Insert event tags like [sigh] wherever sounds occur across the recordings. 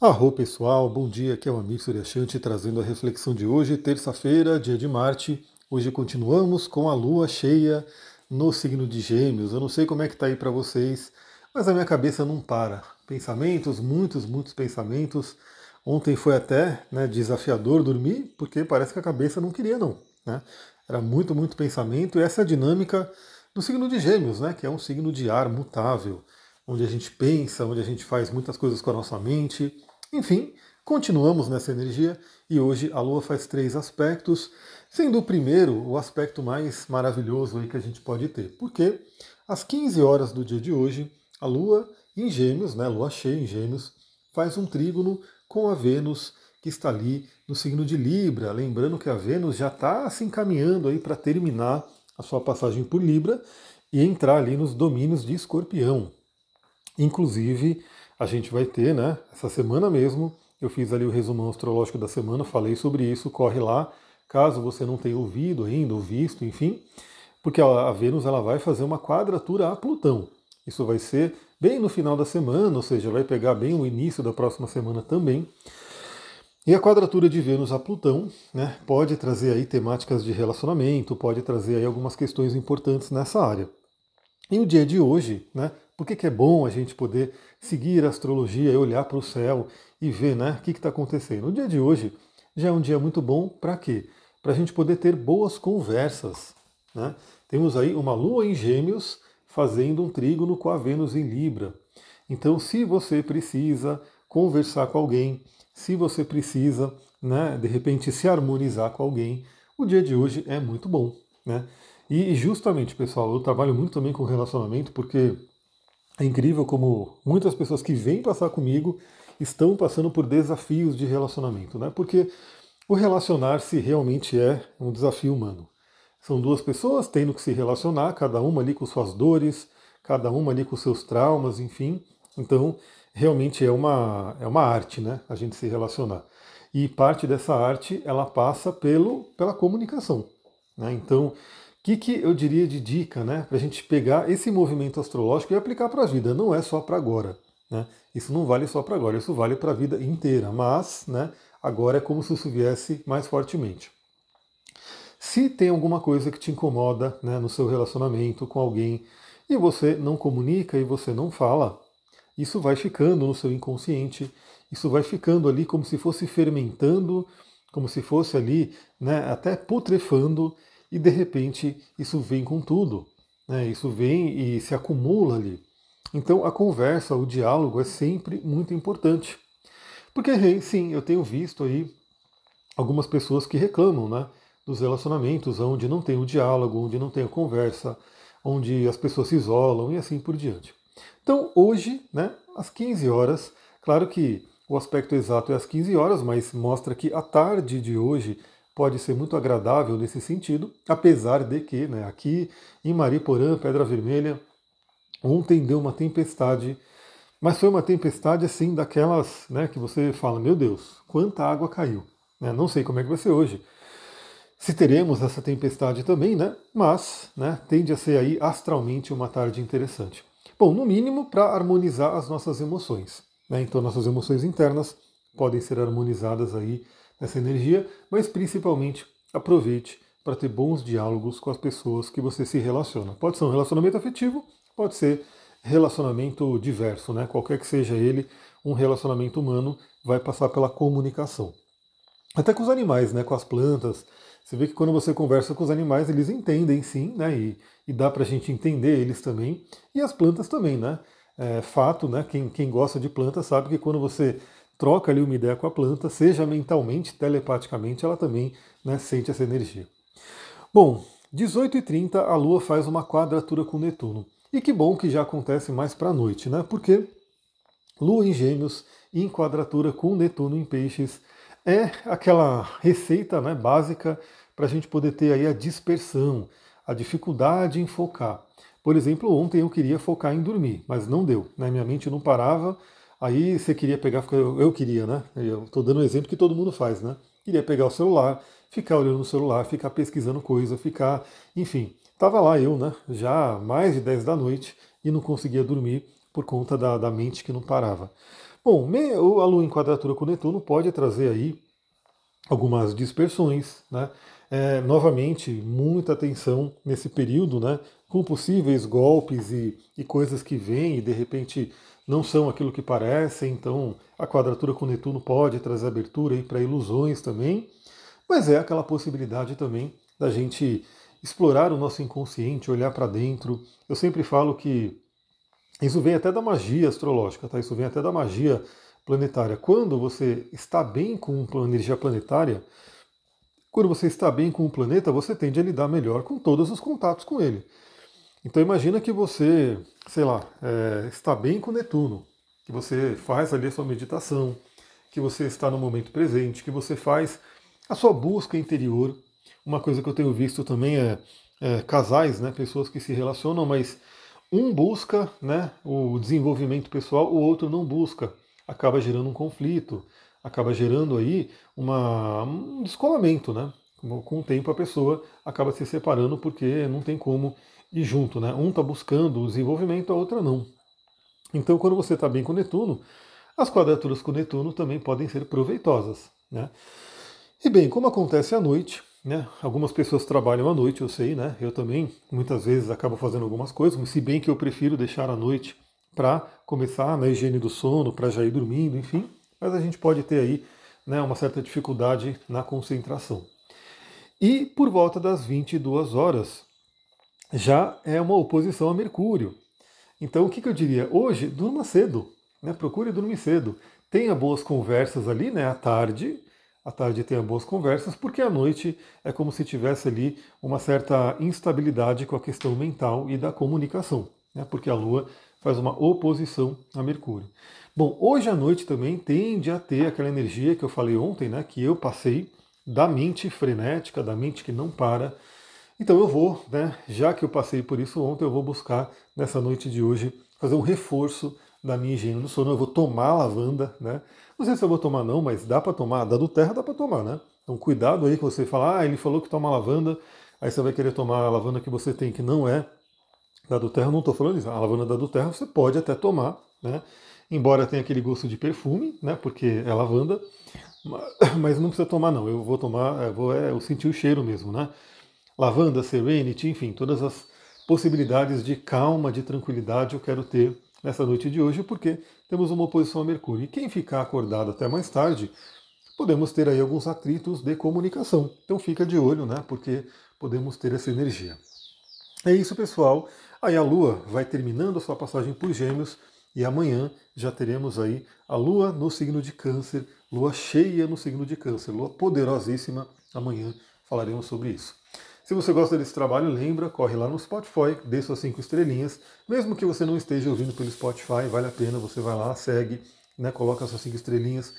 Arro pessoal, bom dia, aqui é o Amir Suryashanti trazendo a reflexão de hoje, terça-feira, dia de Marte. Hoje continuamos com a lua cheia no signo de Gêmeos. Eu não sei como é que tá aí para vocês, mas a minha cabeça não para. Pensamentos, muitos, muitos pensamentos. Ontem foi até né, desafiador dormir, porque parece que a cabeça não queria não. Né? Era muito, muito pensamento e essa é a dinâmica do signo de Gêmeos, né, que é um signo de ar mutável, onde a gente pensa, onde a gente faz muitas coisas com a nossa mente enfim, continuamos nessa energia e hoje a Lua faz três aspectos, sendo o primeiro o aspecto mais maravilhoso aí que a gente pode ter. Porque às 15 horas do dia de hoje, a Lua em Gêmeos, né, Lua cheia em Gêmeos, faz um trígono com a Vênus que está ali no signo de Libra. Lembrando que a Vênus já está se encaminhando aí para terminar a sua passagem por Libra e entrar ali nos domínios de Escorpião. Inclusive, a gente vai ter, né, essa semana mesmo, eu fiz ali o resumão astrológico da semana, falei sobre isso, corre lá, caso você não tenha ouvido ainda, ou visto, enfim, porque a Vênus ela vai fazer uma quadratura a Plutão. Isso vai ser bem no final da semana, ou seja, vai pegar bem o início da próxima semana também. E a quadratura de Vênus a Plutão né, pode trazer aí temáticas de relacionamento, pode trazer aí algumas questões importantes nessa área. E o dia de hoje, né, por que, que é bom a gente poder seguir a astrologia e olhar para o céu e ver né, o que está acontecendo? O dia de hoje já é um dia muito bom para quê? Para a gente poder ter boas conversas. Né? Temos aí uma lua em gêmeos fazendo um trígono com a Vênus em Libra. Então, se você precisa conversar com alguém, se você precisa, né, de repente, se harmonizar com alguém, o dia de hoje é muito bom. Né? E justamente, pessoal, eu trabalho muito também com relacionamento porque é incrível como muitas pessoas que vêm passar comigo estão passando por desafios de relacionamento, né? Porque o relacionar-se realmente é um desafio humano. São duas pessoas tendo que se relacionar, cada uma ali com suas dores, cada uma ali com seus traumas, enfim. Então, realmente é uma, é uma arte, né? A gente se relacionar. E parte dessa arte, ela passa pelo, pela comunicação. Né? Então, que, que eu diria de dica, né, para a gente pegar esse movimento astrológico e aplicar para a vida? Não é só para agora. Né? Isso não vale só para agora, isso vale para a vida inteira. Mas, né, agora é como se isso viesse mais fortemente. Se tem alguma coisa que te incomoda né, no seu relacionamento com alguém e você não comunica e você não fala, isso vai ficando no seu inconsciente, isso vai ficando ali como se fosse fermentando, como se fosse ali né, até putrefando, e de repente isso vem com tudo, né? isso vem e se acumula ali. Então a conversa, o diálogo é sempre muito importante. Porque sim, eu tenho visto aí algumas pessoas que reclamam né, dos relacionamentos onde não tem o diálogo, onde não tem a conversa, onde as pessoas se isolam e assim por diante. Então hoje, né, às 15 horas, claro que o aspecto exato é às 15 horas, mas mostra que a tarde de hoje pode ser muito agradável nesse sentido, apesar de que né, aqui em Mariporã, Pedra Vermelha, ontem deu uma tempestade, mas foi uma tempestade assim daquelas né, que você fala, meu Deus, quanta água caiu. Né? Não sei como é que vai ser hoje. Se teremos essa tempestade também, né? Mas né, tende a ser aí astralmente uma tarde interessante. Bom, no mínimo para harmonizar as nossas emoções. Né? Então nossas emoções internas podem ser harmonizadas aí essa energia, mas principalmente aproveite para ter bons diálogos com as pessoas que você se relaciona. Pode ser um relacionamento afetivo, pode ser relacionamento diverso, né? Qualquer que seja ele, um relacionamento humano vai passar pela comunicação. Até com os animais, né? Com as plantas. Você vê que quando você conversa com os animais, eles entendem sim, né? E, e dá para a gente entender eles também. E as plantas também, né? É fato, né? Quem, quem gosta de plantas sabe que quando você troca ali uma ideia com a planta, seja mentalmente, telepaticamente, ela também né, sente essa energia. Bom, 18h30 a Lua faz uma quadratura com Netuno. E que bom que já acontece mais para a noite, né? Porque Lua em Gêmeos em quadratura com Netuno em Peixes é aquela receita né, básica para a gente poder ter aí a dispersão, a dificuldade em focar. Por exemplo, ontem eu queria focar em dormir, mas não deu. Né? Minha mente não parava, Aí você queria pegar, eu queria, né? Eu estou dando um exemplo que todo mundo faz, né? Queria pegar o celular, ficar olhando no celular, ficar pesquisando coisa, ficar, enfim. Tava lá eu, né? Já mais de 10 da noite e não conseguia dormir por conta da, da mente que não parava. Bom, a Lua em quadratura com Netuno pode trazer aí algumas dispersões, né? É, novamente, muita atenção nesse período, né? Com possíveis golpes e, e coisas que vêm e de repente não são aquilo que parecem, então a quadratura com Netuno pode trazer abertura para ilusões também, mas é aquela possibilidade também da gente explorar o nosso inconsciente, olhar para dentro. Eu sempre falo que isso vem até da magia astrológica, tá? Isso vem até da magia planetária. Quando você está bem com uma energia planetária, quando você está bem com o planeta, você tende a lidar melhor com todos os contatos com ele. Então imagina que você, sei lá, é, está bem com Netuno, que você faz ali a sua meditação, que você está no momento presente, que você faz a sua busca interior. Uma coisa que eu tenho visto também é, é casais, né, pessoas que se relacionam, mas um busca né, o desenvolvimento pessoal, o outro não busca. Acaba gerando um conflito, acaba gerando aí uma, um descolamento, né? Com o tempo a pessoa acaba se separando porque não tem como ir junto, né? Um está buscando o desenvolvimento, a outra não. Então, quando você está bem com Netuno, as quadraturas com Netuno também podem ser proveitosas, né? E bem, como acontece à noite, né? Algumas pessoas trabalham à noite, eu sei, né? Eu também muitas vezes acabo fazendo algumas coisas, se bem que eu prefiro deixar à noite para começar na higiene do sono, para já ir dormindo, enfim. Mas a gente pode ter aí né, uma certa dificuldade na concentração. E por volta das 22 horas já é uma oposição a Mercúrio. Então o que, que eu diria? Hoje, durma cedo, né? procure dormir cedo. Tenha boas conversas ali, né? À tarde, à tarde tenha boas conversas, porque à noite é como se tivesse ali uma certa instabilidade com a questão mental e da comunicação, né? porque a Lua faz uma oposição a Mercúrio. Bom, hoje à noite também tende a ter aquela energia que eu falei ontem, né? que eu passei da mente frenética, da mente que não para. Então eu vou, né, já que eu passei por isso ontem, eu vou buscar nessa noite de hoje fazer um reforço da minha higiene do sono. Eu vou tomar lavanda, né? Não sei se eu vou tomar não, mas dá para tomar. Da do terra dá para tomar, né? Então cuidado aí que você fala, ah, ele falou que toma lavanda, aí você vai querer tomar a lavanda que você tem que não é da do terra. Não estou falando isso. A lavanda da do terra você pode até tomar, né? Embora tenha aquele gosto de perfume, né? Porque é lavanda. [coughs] Mas não precisa tomar, não. Eu vou tomar, eu vou é, eu sentir o cheiro mesmo, né? Lavanda, Serenity, enfim, todas as possibilidades de calma, de tranquilidade eu quero ter nessa noite de hoje, porque temos uma oposição a Mercúrio. E quem ficar acordado até mais tarde, podemos ter aí alguns atritos de comunicação. Então fica de olho, né? Porque podemos ter essa energia. É isso, pessoal. Aí a Lua vai terminando a sua passagem por Gêmeos e amanhã já teremos aí a Lua no signo de Câncer, Lua cheia no signo de Câncer, Lua poderosíssima. Amanhã falaremos sobre isso. Se você gosta desse trabalho, lembra, corre lá no Spotify, dê suas cinco estrelinhas. Mesmo que você não esteja ouvindo pelo Spotify, vale a pena, você vai lá, segue, né, coloca suas cinco estrelinhas.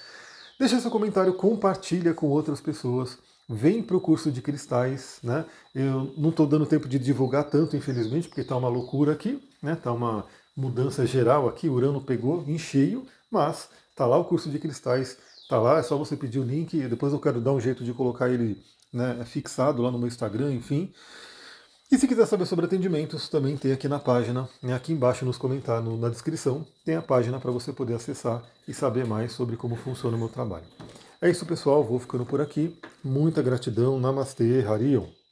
Deixa seu comentário, compartilha com outras pessoas. Vem para o curso de cristais, né? Eu não estou dando tempo de divulgar tanto, infelizmente, porque está uma loucura aqui, né? Está uma mudança geral aqui, Urano pegou em cheio, mas tá lá o curso de cristais, tá lá, é só você pedir o link, depois eu quero dar um jeito de colocar ele né, fixado lá no meu Instagram, enfim. E se quiser saber sobre atendimentos, também tem aqui na página, né, aqui embaixo nos comentários, na descrição, tem a página para você poder acessar e saber mais sobre como funciona o meu trabalho. É isso, pessoal, vou ficando por aqui. Muita gratidão, Namastê, Harion.